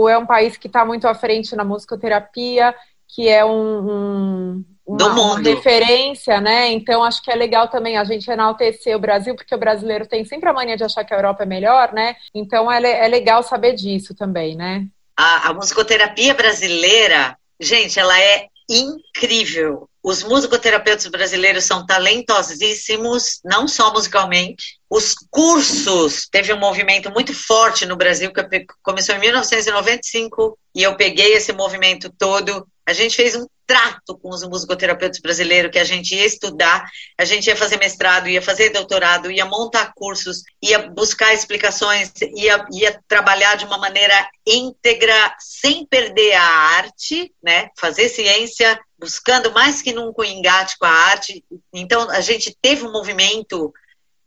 é um país que está muito à frente na musicoterapia, que é um, um uma, uma, referência, né? Então acho que é legal também a gente enaltecer o Brasil, porque o brasileiro tem sempre a mania de achar que a Europa é melhor, né? Então é, é legal saber disso também, né? A, a musicoterapia brasileira, gente, ela é incrível. Os musicoterapeutas brasileiros são talentosíssimos, não só musicalmente. Os cursos, teve um movimento muito forte no Brasil que começou em 1995 e eu peguei esse movimento todo. A gente fez um trato com os musicoterapeutas brasileiros que a gente ia estudar, a gente ia fazer mestrado, ia fazer doutorado, ia montar cursos, ia buscar explicações, ia, ia trabalhar de uma maneira íntegra, sem perder a arte, né? Fazer ciência, buscando mais que nunca o engate com a arte. Então, a gente teve um movimento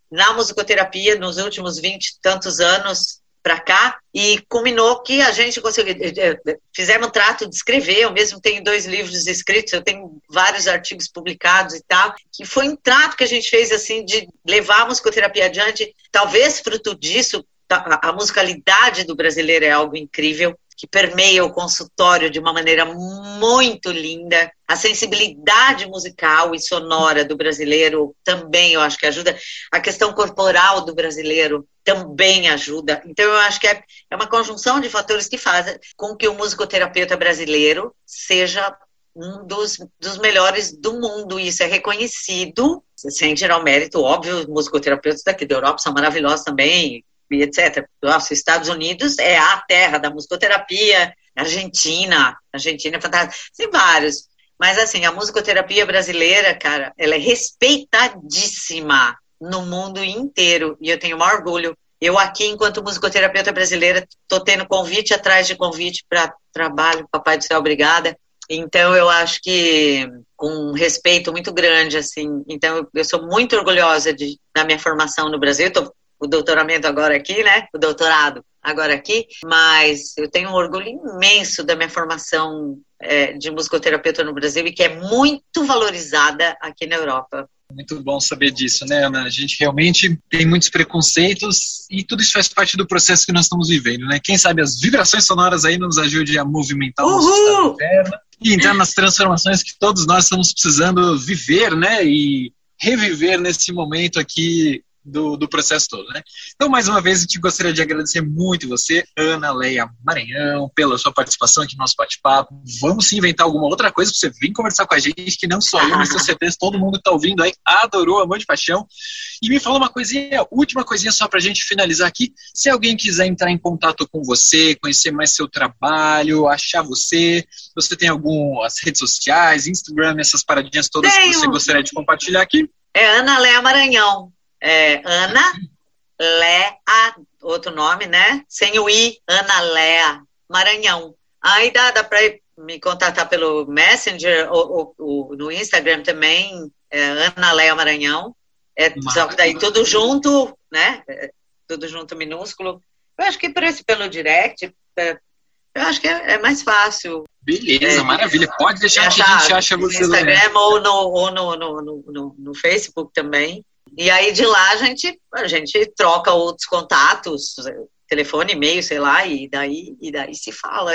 na musicoterapia nos últimos 20 e tantos anos para cá e culminou que a gente conseguiu eh, eh, fizemos um trato de escrever eu mesmo tenho dois livros escritos eu tenho vários artigos publicados e tal que foi um trato que a gente fez assim de levar a musicoterapia adiante talvez fruto disso a, a musicalidade do brasileiro é algo incrível que permeia o consultório de uma maneira muito linda. A sensibilidade musical e sonora do brasileiro também eu acho que ajuda. A questão corporal do brasileiro também ajuda. Então, eu acho que é, é uma conjunção de fatores que fazem com que o musicoterapeuta brasileiro seja um dos, dos melhores do mundo. Isso é reconhecido, sem tirar o mérito, óbvio, os musicoterapeutas daqui da Europa são maravilhosos também, etc. Nossa, Estados Unidos é a terra da musicoterapia, Argentina, Argentina é fantástica, tem vários. Mas assim, a musicoterapia brasileira, cara, ela é respeitadíssima no mundo inteiro e eu tenho um orgulho. Eu aqui, enquanto musicoterapeuta brasileira, estou tendo convite atrás de convite para trabalho, Papai do Céu, obrigada. Então, eu acho que com um respeito muito grande, assim. Então, eu sou muito orgulhosa de, da minha formação no Brasil. Estou o doutoramento agora aqui, né? O doutorado agora aqui, mas eu tenho um orgulho imenso da minha formação é, de musicoterapeuta no Brasil e que é muito valorizada aqui na Europa. Muito bom saber disso, né, Ana? A gente realmente tem muitos preconceitos e tudo isso faz parte do processo que nós estamos vivendo, né? Quem sabe as vibrações sonoras aí nos ajudem a movimentar o nosso estado interno e entrar nas transformações que todos nós estamos precisando viver, né? E reviver nesse momento aqui do, do processo todo, né? Então, mais uma vez, eu te gostaria de agradecer muito você, Ana Leia Maranhão, pela sua participação aqui no nosso bate-papo. Vamos sim inventar alguma outra coisa para você vir conversar com a gente, que não só eu, mas tenho certeza todo mundo que está ouvindo aí adorou, amor de paixão. E me fala uma coisinha, última coisinha só para a gente finalizar aqui. Se alguém quiser entrar em contato com você, conhecer mais seu trabalho, achar você, você tem algumas redes sociais, Instagram, essas paradinhas todas Tenho. que você gostaria de compartilhar aqui? É Ana Leia Maranhão é, Ana Lea, outro nome, né? Sem o I, Ana Lea Maranhão. Aí dá, dá para me contatar pelo Messenger ou, ou, ou, no Instagram também. é Ana Leia Maranhão. É, só que daí tudo junto, né? É, tudo junto minúsculo. Eu acho que por esse, pelo direct, é, eu acho que é, é mais fácil. Beleza, É, maravilha. Pode deixar que a gente acha no você lá. Instagram ou, no, ou no, no, no, no, no Facebook também. E aí de lá a gente, a gente troca outros contatos, telefone, e-mail, sei lá, e daí, e daí se fala.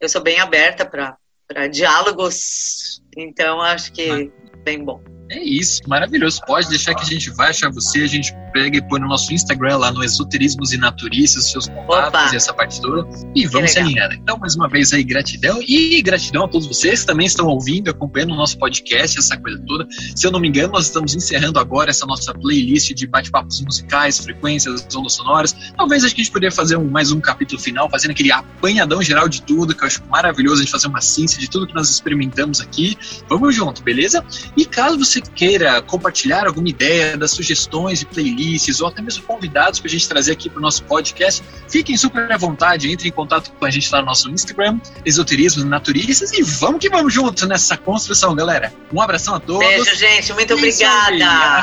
Eu sou bem aberta para diálogos, então acho que bem bom. É isso, maravilhoso. Pode deixar que a gente vai achar você, a gente pega e põe no nosso Instagram lá no Esoterismos e Naturistas, seus contatos e essa parte toda. E vamos se alinhando. Então, mais uma vez aí, gratidão. E gratidão a todos vocês que também estão ouvindo, acompanhando o nosso podcast, essa coisa toda. Se eu não me engano, nós estamos encerrando agora essa nossa playlist de bate-papos musicais, frequências, ondas sonoras. Talvez a gente poderia fazer um, mais um capítulo final, fazendo aquele apanhadão geral de tudo, que eu acho maravilhoso a gente fazer uma síntese de tudo que nós experimentamos aqui. Vamos junto, beleza? E caso você queira compartilhar alguma ideia das sugestões de vices ou até mesmo convidados para a gente trazer aqui para o nosso podcast, fiquem super à vontade, entrem em contato com a gente lá no nosso Instagram, Esoterismo Naturistas, e vamos que vamos juntos nessa construção, galera. Um abração a todos. Beijo, gente. Muito obrigada.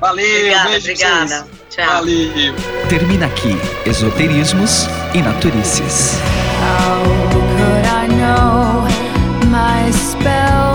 Valeu, obrigada, beijo obrigada. Tchau. Valeu. Termina aqui Esoterismos e Naturices. How could I know my spell?